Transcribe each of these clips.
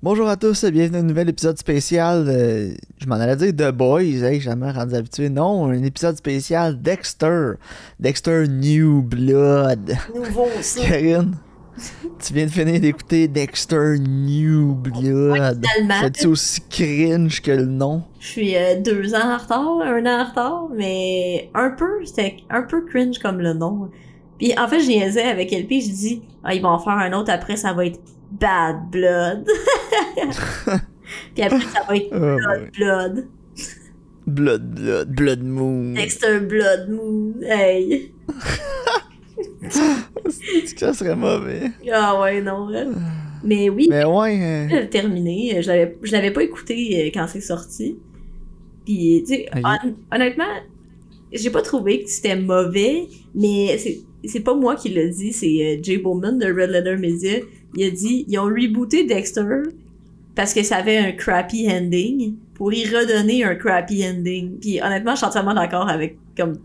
Bonjour à tous, bienvenue à un nouvel épisode spécial. euh, je m'en allais dire The Boys, hey, jamais rendu habitué. Non, un épisode spécial Dexter. Dexter New Blood. Nouveau aussi. Karine, tu viens de finir d'écouter Dexter New Blood. finalement. C'est-tu aussi cringe que le nom? Je suis euh, deux ans en retard, un an en retard, mais un peu, c'était un peu cringe comme le nom. Puis en fait, je niaisais avec LP, je dis, ah, ils vont en faire un autre après, ça va être Bad Blood. Puis après, ça va être Oh Blood. Blood. Blood, Blood, Blood Moon. Dexter Blood Moon. Hey. Que ça serait mauvais? Ah ouais, non. hein. Mais oui, Mais ouais, euh, Euh, terminé. Je l'avais, pas écouté euh, quand c'est sorti. Puis, tu sais, hon- honnêtement, j'ai pas trouvé que c'était mauvais, mais c'est, pas moi qui l'ai dit, c'est euh, Jay Bowman de Red Letter Media. Il a dit, ils ont rebooté Dexter parce que ça avait un crappy ending pour y redonner un crappy ending. Puis, honnêtement, je suis entièrement d'accord avec, comme,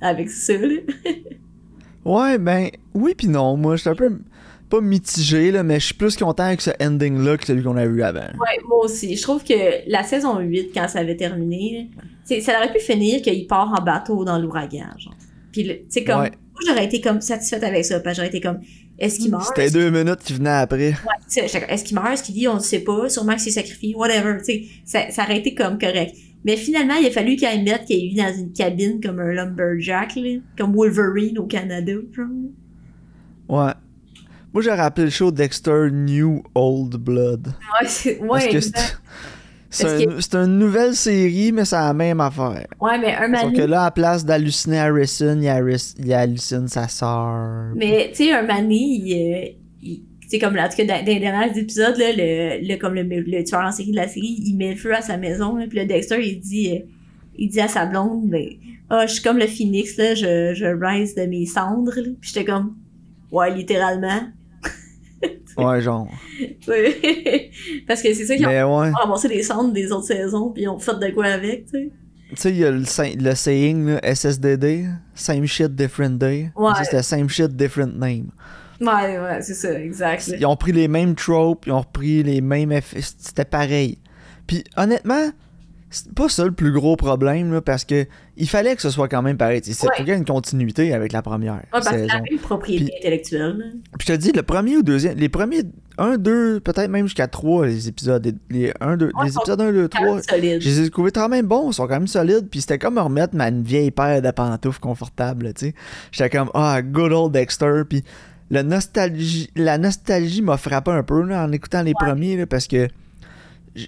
avec ça, là. ouais, ben, oui pis non. Moi, je suis un peu, pas mitigé, là, mais je suis plus content avec ce ending-là que celui qu'on a eu avant. Ouais, moi aussi. Je trouve que la saison 8, quand ça avait terminé, là, ça aurait pu finir qu'il part en bateau dans l'ouragan, genre. Puis, tu sais, comme, Ouais. moi, j'aurais été comme satisfaite avec ça, parce j'aurais été comme, est-ce qu'il meurt? C'était deux minutes qui venaient après. Ouais, Est-ce qu'il meurt? Est-ce qu'il vit? On ne sait pas. Sûrement qu'il s'est sacrifié. Whatever. Tu sais, ça, ça aurait été comme correct. Mais finalement, il a fallu qu'il mette qu'il vit dans une cabine comme un lumberjack, là, comme Wolverine au Canada, genre. Ouais. Moi, j'aurais appelé le show Dexter New Old Blood. Ouais, c'est, Parce ouais, que exact. C'est un- une nouvelle série, mais c'est la même affaire. ouais, mais un Sauf mané- que là, à place d'halluciner Harrison, il, Harris- il hallucine sa sœur. Mais, tu sais, un mané, il, euh, il- tu sais, comme, là, en tout cas, dans, les derniers épisodes, là, le, le, comme le, le tueur en série de la série, il met le feu à sa maison, là, puis le Dexter, il dit, euh, il dit à sa blonde, ben, ah, je suis comme le phoenix, là, je, je rise de mes cendres, là. Puis j'étais comme, ouais, littéralement. Ouais, genre. Parce que c'est ça qu'ils ont ouais. ramassé les cendres des autres saisons, puis ils ont fait de quoi avec, tu sais. Tu sais, il y a le, le saying, là, SSDD, Same shit, different day. Ouais. Ça, c'était Same shit, different name. Ouais, ouais, c'est ça, exact. Ils ont pris les mêmes tropes, ils ont repris les mêmes effets. C'était pareil. Puis honnêtement, c'est pas ça le plus gros problème, là, parce que il fallait que ce soit quand même pareil. Il faut Ouais. une continuité avec la première Ouais, parce que saison. la même propriété Puis- intellectuelle. Puis je te dis, le premier ou deuxième, les premiers 1, 2, peut-être même jusqu'à 3, les épisodes. Les, 1, 2, Ouais, les épisodes 1, 2, Quand même 3. solide. Je les ai trouvés quand même bons, ils sont quand même solides, puis c'était comme me remettre ma une vieille paire de pantoufles confortables, tu sais. J'étais comme, ah, good old Dexter, puis la nostalgie, la nostalgie m'a frappé un peu là, en écoutant les premiers, là, parce que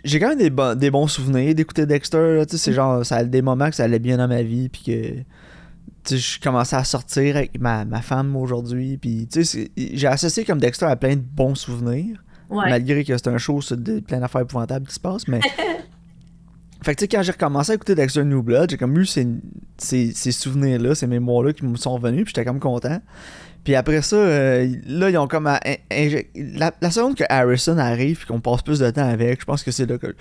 j'ai quand même des, bon- des bons souvenirs d'écouter Dexter, là, c'est genre, ça a des moments que ça allait bien dans ma vie, puis que, je commençais à sortir avec ma, ma femme aujourd'hui, puis, j'ai associé comme Dexter à plein de bons souvenirs, Ouais. malgré que c'est un show sur des- plein d'affaires épouvantables qui se passent, mais... fait que tu sais, quand j'ai recommencé à écouter Dexter New Blood, j'ai comme eu ces, ces, ces souvenirs-là, ces mémoires-là qui me sont revenus, puis j'étais comme content. Puis après ça, euh, là, ils ont comme... à- la, la seconde que Harrison arrive, puis qu'on passe plus de temps avec, je pense que c'est là que euh,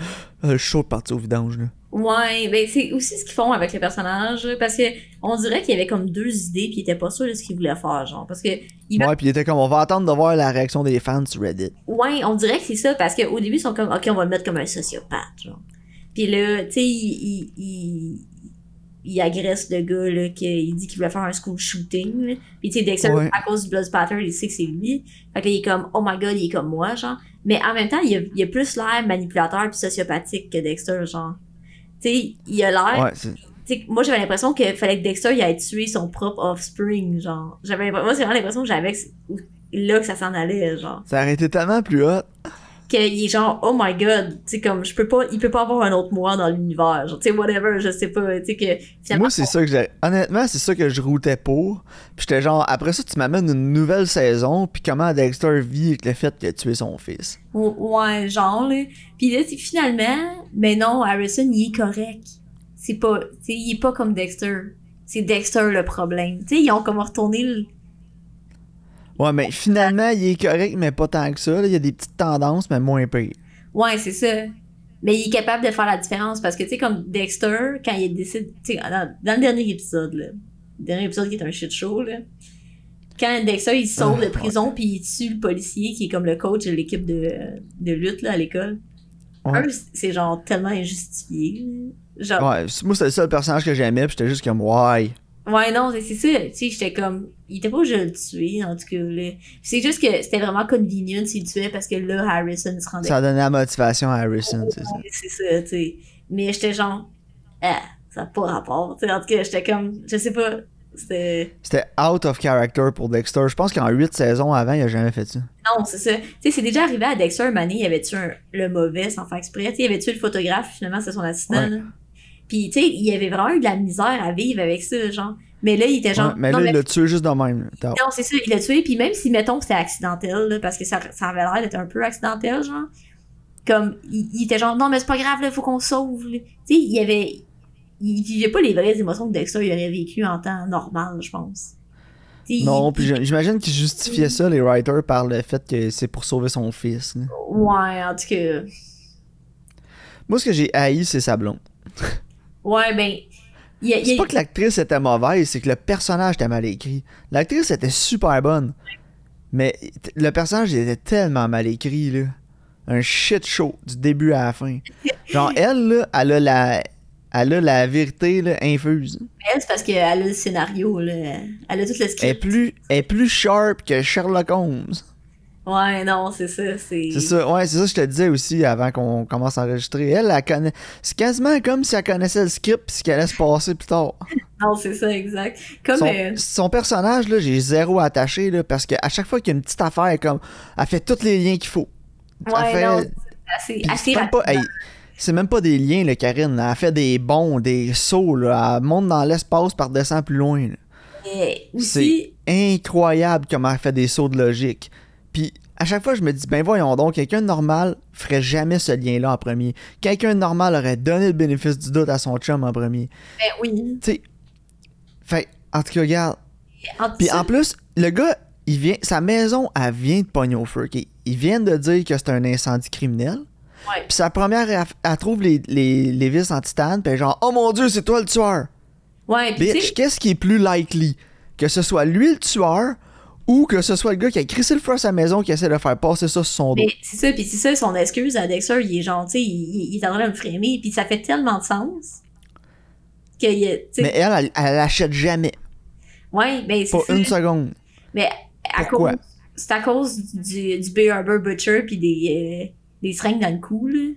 le show est parti au vidange, là. Ouais, ben c'est aussi ce qu'ils font avec les personnages, parce que on dirait qu'il y avait comme deux idées puis ils étaient pas sûrs de ce qu'ils voulaient faire, genre, parce que ils Ouais, puis il était comme, on va attendre de voir la réaction des fans sur Reddit. ouais, on dirait que c'est ça, parce qu'au début ils sont comme, ok, on va le mettre comme un sociopathe, genre, puis là, tu sais, il, il, il, il agresse le gars là, qu'il dit qu'il voulait faire un school shooting, là. puis tu sais, Dexter Ouais. à cause du blood spatter, il sait que c'est lui, fait que là, il est comme, oh my god, il est comme moi, genre, mais en même temps, il a, il a plus l'air manipulateur puis sociopathique que Dexter, genre, tu sais, il a l'air Ouais, c'est- moi j'avais l'impression qu'il fallait que Dexter il aille tuer son propre offspring, genre. J'avais moi c'est vraiment l'impression que j'avais là que ça s'en allait, genre. ça aurait été tellement plus hot. Qu'il est genre oh my god, tu sais comme je peux pas, il peut pas avoir un autre moi dans l'univers, genre tu sais whatever, je sais pas, tu sais que finalement Moi, c'est ça que j'ai. Honnêtement, c'est ça que je routais pour. Puis j'étais genre, après ça, tu m'amènes une nouvelle saison, puis comment Dexter vit avec le fait qu'il a tué son fils. ouais genre là. Puis là c'est finalement, mais non Harrison il est correct, c'est pas, tu sais il est pas comme Dexter, c'est Dexter le problème, tu sais ils ont comme retourné le Ouais, mais finalement, il est correct, mais pas tant que ça. là. Il y a des petites tendances, mais moins pire. Ouais, c'est ça. Mais il est capable de faire la différence parce que, tu sais, comme Dexter, quand il décide, tu sais, dans, dans le dernier épisode, là, le dernier épisode qui est un shit show, là, quand Dexter il sauve Ah, de prison puis il tue le policier qui est comme le coach de l'équipe de, de lutte là, à l'école. Ouais. C'est genre tellement injustifié. Genre, Ouais, moi c'était le seul personnage que j'aimais, puis j'étais juste comme, ouais. Ouais, non, c'est ça. Tu sais, j'étais comme. Il était pas obligé de le tuer, en tout cas. là. C'est juste que c'était vraiment convenient s'il le tuait parce que là, Harrison se rendait Ça donnait la motivation à Harrison, c'est ça. C'est ça, tu sais. Mais j'étais genre. Ah, ça n'a pas rapport. Tu sais, en tout cas, j'étais comme. Je sais pas. C'était. C'était out of character pour Dexter. Je pense qu'en 8 saisons avant, il a jamais fait ça. Non, c'est ça. Tu sais, c'est déjà arrivé à Dexter Mané, il avait tué un- le mauvais sans faire exprès? Tu sais, il avait tué le photographe, finalement, c'est son assistant. Ouais. là? Puis, tu sais, il avait vraiment eu de la misère à vivre avec ça, genre. Mais là, il était genre. Ouais, mais là, il l'a tué juste de même. Non, c'est ça, il l'a tué, puis même si, mettons, que c'était accidentel, là, parce que ça, ça avait l'air d'être un peu accidentel, genre, comme, il, il était genre, non, mais c'est pas grave, là, faut qu'on sauve. Tu sais, il y avait, il vivait pas les vraies émotions que Dexter il aurait vécu en temps normal, je pense. Non, il- puis j'imagine qu'ils justifiaient ça, les writers, par le fait que c'est pour sauver son fils. là. Ouais, en tout cas, Moi, ce que j'ai haï, c'est sa blonde. ouais, ben, y a, C'est pas que l'actrice était mauvaise, c'est que le personnage était mal écrit. L'actrice était super bonne, mais le personnage était tellement mal écrit, là. Un shit show du début à la fin. Genre, elle, là, elle a la, elle a la vérité là, infuse. elle, c'est parce qu'elle a le scénario, là. Elle a tout le Elle est script. plus, elle est plus sharp que Sherlock Holmes. Ouais, non, c'est ça, c'est... C'est ça, ouais, c'est ça que je te disais aussi avant qu'on commence à enregistrer. Elle, elle connaît. C'est quasiment comme si elle connaissait le script pis ce qu'elle allait se passer plus tard. Non, c'est ça, exact. Comme, Son, euh, son personnage, là, j'ai zéro attaché, là, parce qu'à chaque fois qu'il y a une petite affaire, elle comme, elle fait tous les liens qu'il faut. Elle ouais, fait- non, c'est assez, Puis assez c'est même pas, rapide. hey, c'est même pas des liens, là, Karine. Elle fait des bonds, des sauts, là. Elle monte dans l'espace par descend plus loin. aussi, Incroyable comment elle fait des sauts de logique. Puis à chaque fois, je me dis, ben voyons donc, quelqu'un de normal ferait jamais ce lien-là en premier. Quelqu'un de normal aurait donné le bénéfice du doute à son chum en premier. ben oui. Tu sais, fait, en tout cas, regarde. En Puis en plus, le gars, il vient, sa maison, elle vient de pogner au feu. Ils viennent de dire que c'est un incendie criminel. Ouais. Puis sa première, elle, elle trouve les, les, les vis en titane, puis genre, oh mon dieu, c'est toi le tueur. Ouais, Bitch, qu'est-ce qui est plus likely? Que ce soit lui le tueur ou que ce soit le gars qui a crissé le feu à sa maison qui essaie de faire passer ça sur son dos. mais c'est ça, pis c'est ça, son excuse à Dexter, il est sais, il, il, est en train de me frémir, pis ça fait tellement de sens. Que, Mais elle, elle, elle l'achète jamais. ouais, ben c'est Pas ça. une seconde. Mais à Pourquoi? cause, c'est à cause du, du Bay Harbor Butcher pis des, euh, des seringues dans le cou, là.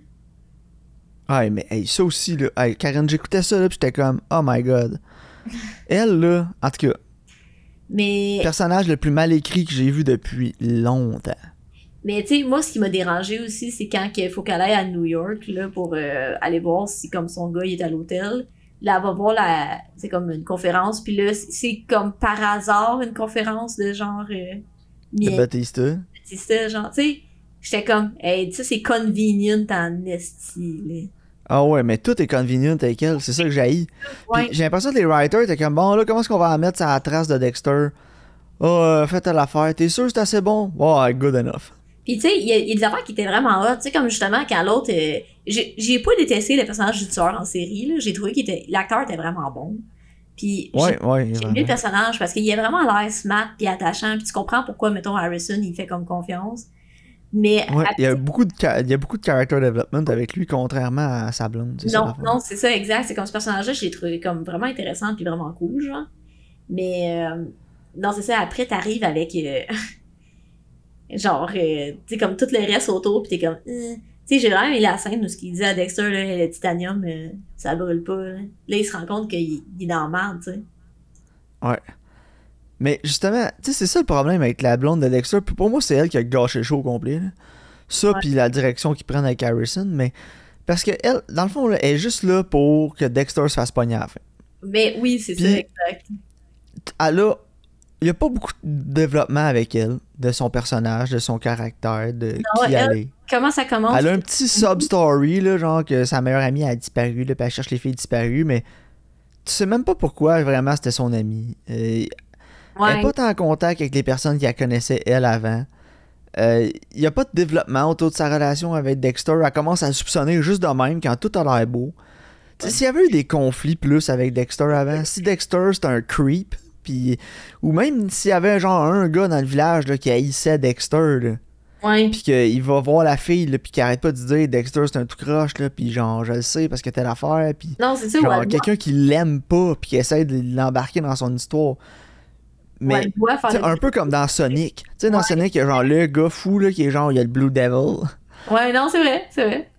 Ouais, mais hey, ça aussi, là. Hey, Karen, j'écoutais ça, là, pis j'étais comme, oh my god. Elle, là, en tout cas, Mais, personnage le plus mal écrit que j'ai vu depuis longtemps. mais tu sais, moi, ce qui m'a dérangé aussi, c'est quand il faut qu'elle aille à New York, là, pour euh, aller voir si, comme son gars, il est à l'hôtel. Là, elle va voir la, c'est comme une conférence, puis là, c'est- comme par hasard une conférence de genre, euh, De Batista. Batista, genre, tu sais, j'étais comme, hey, ça c'est convenient en esti. Ah ouais, mais tout est convenient avec elle, c'est ça que j'ai Ouais. J'ai l'impression que les writers étaient comme, bon, là, comment est-ce qu'on va la mettre la trace de Dexter? Ah, euh, faites l'affaire, t'es sûr que c'est assez bon? Ouais, good enough. Puis tu sais, il y, a- il y a des affaires qui étaient vraiment hot, tu sais, comme justement quand l'autre, euh, j'ai pas détesté le personnage du tueur en série, là, j'ai trouvé qu'il était, l'acteur était vraiment bon. Puis Ouais, j'ai- ouais, bien le personnage parce qu'il a vraiment l'air smart puis attachant puis tu comprends pourquoi mettons Harrison il fait comme confiance. Mais Ouais, il y a beaucoup de il y a beaucoup de character development avec lui contrairement à sa blonde. non non c'est ça exact c'est comme ce personnage-là je l'ai trouvé comme vraiment intéressant puis vraiment cool genre. Mais euh, non c'est ça après t'arrives avec euh, genre euh, tu sais comme tout le reste autour puis t'es comme tu sais j'ai vraiment aimé la scène où ce qu'il dit à Dexter là, le titanium ça brûle pas là. Là, il se rend compte qu'il il est dans la merde tu sais. Mais justement, tu sais, c'est ça le problème avec la blonde de Dexter. Puis pour moi, c'est elle qui a gâché le show au complet. là. Ça, puis la direction qu'ils prennent avec Harrison. Mais parce que elle, dans le fond, là, elle est juste là pour que Dexter se fasse pogner à la fin. Mais oui c'est ça exact. Elle a. Il n'y a pas beaucoup de développement avec elle, de son personnage, de son caractère, de Non, qui elle- elle est. Comment ça commence? Elle a un petit sub-story, là, genre que sa meilleure amie a disparu, là, puis elle cherche les filles disparues, mais tu sais même pas pourquoi vraiment c'était son amie. Euh, Elle n'est pas tant en contact avec les personnes qui la connaissaient elle avant. Il n'y a pas de développement autour de sa relation avec Dexter. Elle commence à soupçonner juste de même quand tout a l'air beau. S'il y avait eu des conflits plus avec Dexter avant, si Dexter c'est un creep, puis ou même s'il y avait genre un gars dans le village là, qui haïssait Dexter, là, puis qu'il va voir la fille, puis qu'il arrête pas de dire Dexter c'est un tout croche, là, puis genre je le sais parce que telle affaire, puis genre quelqu'un qui l'aime pas, puis qui essaie de l'embarquer dans son histoire. Mais doit faire le- un peu comme dans Sonic. Tu sais, dans Ouais. Sonic, il y a genre le gars fou, là, qui est genre, il y a le Blue Devil. Ouais, non, c'est vrai, c'est vrai.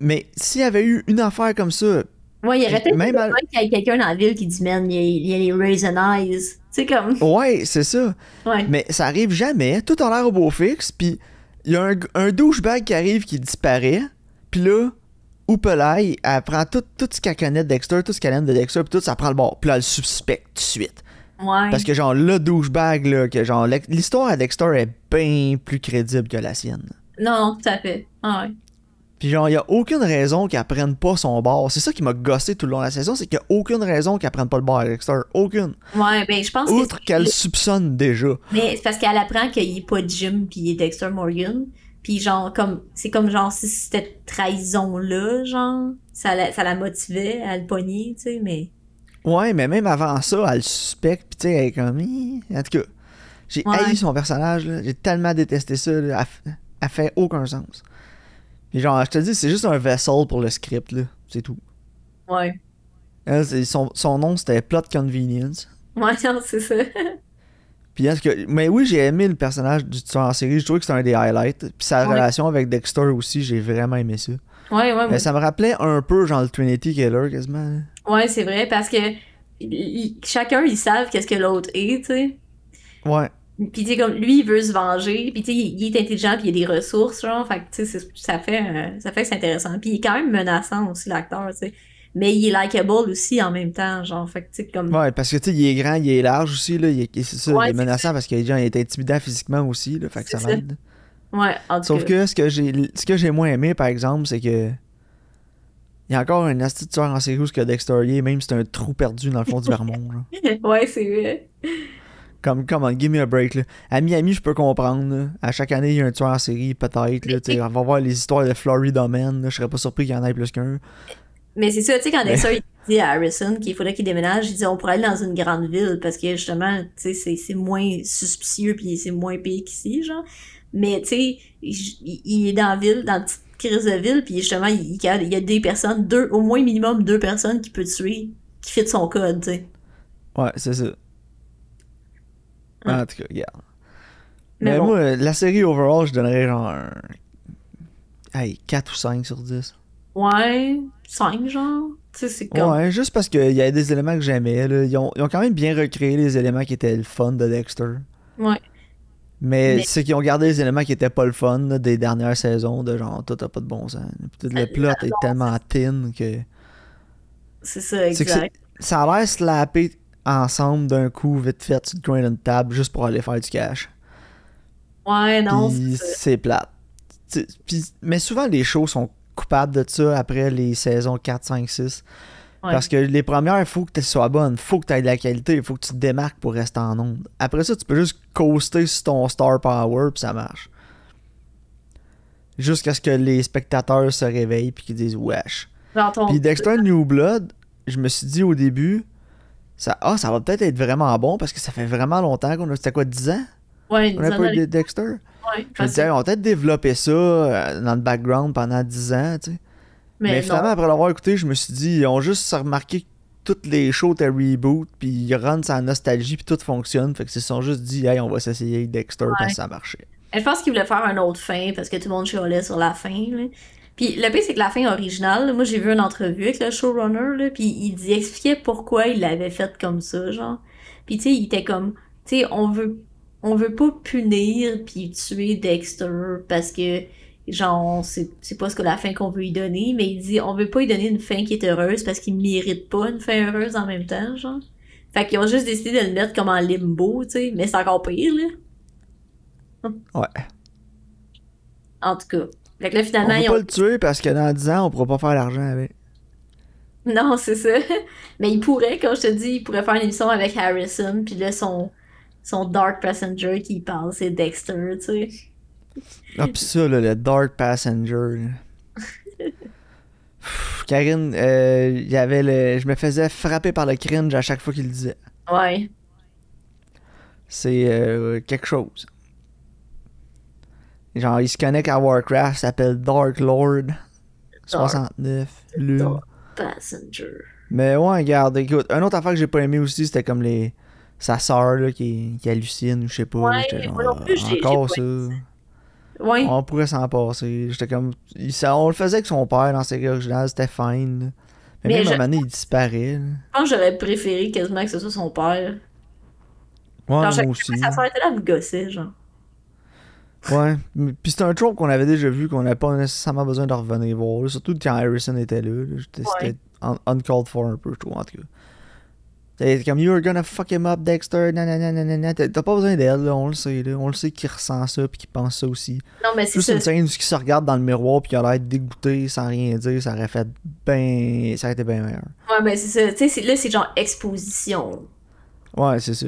Mais s'il y avait eu une affaire comme ça, Ouais, il y aurait peut-être Même à- besoin qu'il y ait quelqu'un dans la ville qui dit, man, il y a, il y a les raisin eyes. Tu sais, comme. ouais, c'est ça. Ouais. Mais ça arrive jamais. Tout a l'air au beau fixe, puis il y a un, un douchebag qui arrive qui disparaît, puis là, Oupelay, elle prend tout, tout ce qu'elle connaît de Dexter, tout ce qu'elle aime de Dexter, puis tout, ça prend le bord. Puis là, elle le suspecte tout de suite. Ouais. Parce que genre, le douchebag, là, que genre, l'histoire à Dexter est bien plus crédible que la sienne. Non, non, tout à fait. Ah ouais. Puis genre, il a aucune raison qu'elle prenne pas son bord. C'est ça qui m'a gossé tout le long de la saison, c'est qu'il y a aucune raison qu'elle prenne pas le bord à Dexter. Aucune. Ouais, ben, je pense. Outre qu'elle soupçonne déjà. Mais c'est parce qu'elle apprend qu'il est pas Jim puis il est Dexter Morgan. Puis genre, comme. C'est comme genre si cette trahison-là, genre. Ça la, ça la motivait à le pogner, tu sais, mais. Ouais, mais même avant ça, elle le suspecte, pis tu sais, elle est comme... En tout cas, j'ai Ouais. haï son personnage, là. J'ai tellement détesté ça, là. Elle, fait aucun sens. Puis genre, je te dis, c'est juste un vessel pour le script, là. C'est tout. Ouais. Elle, c'est- son, son nom, c'était Plot Convenience. Ouais, c'est ça. Puis en tout cas, mais oui, j'ai aimé le personnage du tueur en série. Je trouvais que c'était un des highlights. Puis sa Ouais. relation avec Dexter aussi, j'ai vraiment aimé ça. Ouais, ouais, Mais ouais. ça me rappelait un peu genre le Trinity Killer quasiment. Ouais, c'est vrai, parce que. il- chacun, ils savent qu'est-ce que l'autre est, tu sais. Ouais. Puis tu sais comme lui il veut se venger, puis tu sais il il est intelligent puis il a des ressources genre, fait que tu sais ça fait euh, ça fait que c'est intéressant. Puis il est quand même menaçant aussi l'acteur, tu sais. Mais il est likable aussi en même temps, genre fait que tu sais comme Ouais, parce que tu sais, il est grand, il est large aussi, là. Il est, c'est ça, Ouais, il est menaçant parce qu'il est, intimidant physiquement aussi, là. Fait que ça m'aide. ouais, en tout Sauf cas. que ce que j'ai ce que j'ai moins aimé, par exemple, c'est que. Il y a encore un asti de tueur en série où ce que Dexter y est, même si c'est un trou perdu dans le fond du Vermont. Ouais, c'est vrai. Comme, come on, give me a break. Là. À Miami, je peux comprendre. là. À chaque année, il y a un tueur en série, peut-être. On va voir les histoires de Florida Man. là. Je serais pas surpris qu'il y en ait plus qu'un. Mais c'est ça, tu sais quand Dexter dit à Harrison qu'il faudrait qu'il déménage, il dit on pourrait aller dans une grande ville parce que justement, tu sais c'est c'est moins suspicieux puis c'est moins pire qu'ici genre. Mais tu sais, il, il est dans la ville, dans la petite crise de ville, puis justement, il, il y a des personnes, deux, au moins minimum deux personnes qui peut tuer, qui fit son code, tu sais. Ouais, c'est ça. En tout cas, regarde. Mais Mais, bon. moi, la série overall, je donnerais genre un. Hey, 4 ou 5 sur 10. Ouais, cinq genre. C'est comme. Ouais, juste parce qu'il y a des éléments que j'aimais. Ils ont, ils ont quand même bien recréé les éléments qui étaient le fun de Dexter. Ouais. Mais, Mais- c'est qu'ils ont gardé les éléments qui étaient pas le fun là, des dernières saisons, de genre, tout a pas de bon sens. Puis tout Euh, le plot est tellement thin que. C'est ça, exact. Ça a l'air slappé ensemble d'un coup, vite fait, sur le coin d'une table, juste pour aller faire du cash. Ouais, non, Puis c'est plate. Puis- mais souvent, les shows sont coupables de ça après les saisons 4, 5, 6. Ouais. Parce que les premières, il faut que tu sois bonne, faut que tu aies de la qualité, il faut que tu te démarques pour rester en onde. Après ça, tu peux juste coaster sur ton star power, puis ça marche. Jusqu'à ce que les spectateurs se réveillent puis qu'ils disent wesh. Puis Dexter New Blood, je me suis dit au début, ça, ah, ça va peut-être être vraiment bon parce que ça fait vraiment longtemps qu'on a. C'était quoi, 10 ans? Ouais, On a pas eu Dexter? Ouais, Je me parce- disais, on va peut-être développer ça euh, dans le background pendant 10 ans, tu sais. Mais, mais, finalement, non. après l'avoir écouté, je me suis dit, ils ont juste remarqué que toutes les shows étaient reboot, puis ils run sa nostalgie, puis tout fonctionne. Fait que se sont juste dit, hey, on va s'essayer avec Dexter parce que ça marchait. Je pense qu'il voulait faire un autre fin parce que tout le monde chialait sur la fin. Là. Puis le pire, c'est que la fin originale, là, moi j'ai vu une entrevue avec le showrunner, là, puis il dit, expliquait pourquoi il l'avait fait comme ça, genre. Puis tu sais, il était comme, tu sais, on veut, on veut pas punir puis tuer Dexter parce que, genre, c'est pas ce que la fin qu'on veut lui donner, mais il dit, on veut pas lui donner une fin qui est heureuse parce qu'il mérite pas une fin heureuse en même temps, genre. Fait qu'ils ont juste décidé de le mettre comme en limbo, tu sais, mais c'est encore pire, là. Ouais. En tout cas. Fait que là, On finalement, peut ils pas le tuer parce que dans 10 ans, on pourra pas faire l'argent avec. Non, c'est ça. Mais il pourrait, comme je te dis, il pourrait faire une émission avec Harrison, puis là, son, son Dark Passenger qui parle, c'est Dexter, tu sais. Ah, pis ça, là, le Dark Passenger. Pff, Karine, euh, y avait le... je me faisais frapper par le cringe à chaque fois qu'il le disait. Ouais. C'est euh, quelque chose. Genre, il se connecte à Warcraft, s'appelle Dark Lord 69. Lune. Dark Passenger. Mais ouais, regarde, écoute, un autre affaire que j'ai pas aimé aussi, c'était comme les. Sa sœur là, qui, qui hallucine, ou je sais pas. Ouais, genre, moi non plus, j'ai- encore ça. Ouais. On pourrait s'en passer. J'étais comme. il- ça- on le faisait avec son père dans la série originale, c'était fine. Mais, Mais même à un moment donné, il disparaît. là. Je pense que j'aurais préféré quasiment que ce soit son père. Ouais, Genre, moi aussi. sa soeur était là, me gossait, genre. Ouais. Puis c'est un trope qu'on avait déjà vu, qu'on n'avait pas nécessairement besoin de revenir voir. Surtout quand Harrison était là. là. Ouais. C'était un- uncalled for un peu, je trouve, en tout cas. C'était comme You're gonna fuck him up, Dexter. Nanana, nanana. T'as pas besoin d'elle, là, on le sait. Là. On le sait qu'il ressent ça puis qu'il pense ça aussi. Non, mais c'est Juste ça. une scène où il se regarde dans le miroir puis il a l'air dégoûté sans rien dire, ça aurait fait ben. Ça aurait été bien meilleur. Ouais, mais c'est ça. Tu sais, là, c'est genre exposition. Ouais, c'est ça.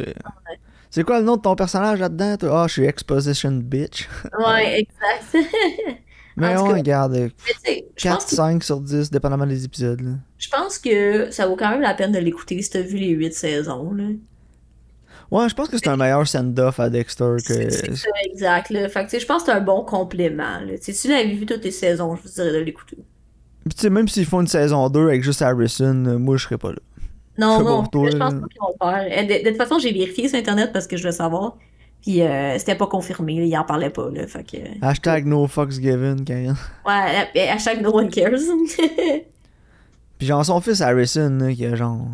C'est quoi le nom de ton personnage là-dedans? toi? Ah, je suis Exposition Bitch. Ouais, exact. Mais on regarde mais tu sais, je 4, pense, que, 5 sur 10, dépendamment des épisodes. Là. je pense que ça vaut quand même la peine de l'écouter si t'as vu les 8 saisons, là. Ouais, je pense que c'est un meilleur send-off à Dexter que. C'est ça, exact, là. Fait que, tu sais, je pense que c'est un bon complément, là. Si tu l'avais vu toutes les saisons, je vous dirais de l'écouter. Puis tu sais, même s'ils font une saison 2 avec juste Harrison, euh, moi je serais pas là. Non, non, toi, je pense pas qu'ils vont le faire. De, de toute façon, j'ai vérifié sur Internet parce que je veux savoir. Puis euh, c'était pas confirmé, là, il en parlait pas, là. Fait que. Hashtag no fucks given, Karen. Ouais, euh, hashtag no one cares. Puis genre son fils Harrison, là, qui a genre.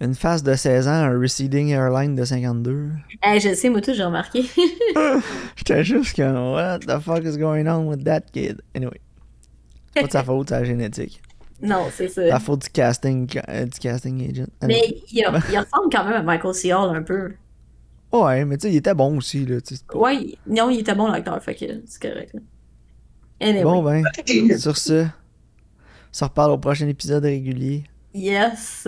Une face de 16 ans, un receding hairline de 52. hey, je sais, moi, tout, j'ai remarqué. J'étais juste comme, what the fuck is going on with that kid? Anyway. C'est pas de sa faute, c'est la génétique. non, c'est ça. La faute du casting, euh, du casting agent. Anyway. Mais il, a- il ressemble quand même à Michael C. Hall un peu. Ouais, mais tu sais, il était bon aussi, là. pas- Ouais, non, il était bon l'acteur, fait que c'est correct. là. Anyway. Bon, ben, sur ce, on se reparle au prochain épisode régulier. Yes.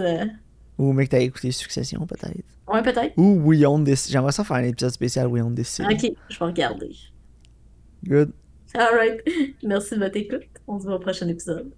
Ou, mec, t'as écouté Succession, peut-être. Ouais, peut-être. Ou We Own This. J'aimerais ça faire un épisode spécial We Own This. Ok, je vais regarder. Good. Alright. Merci de votre écoute. On se voit au prochain épisode.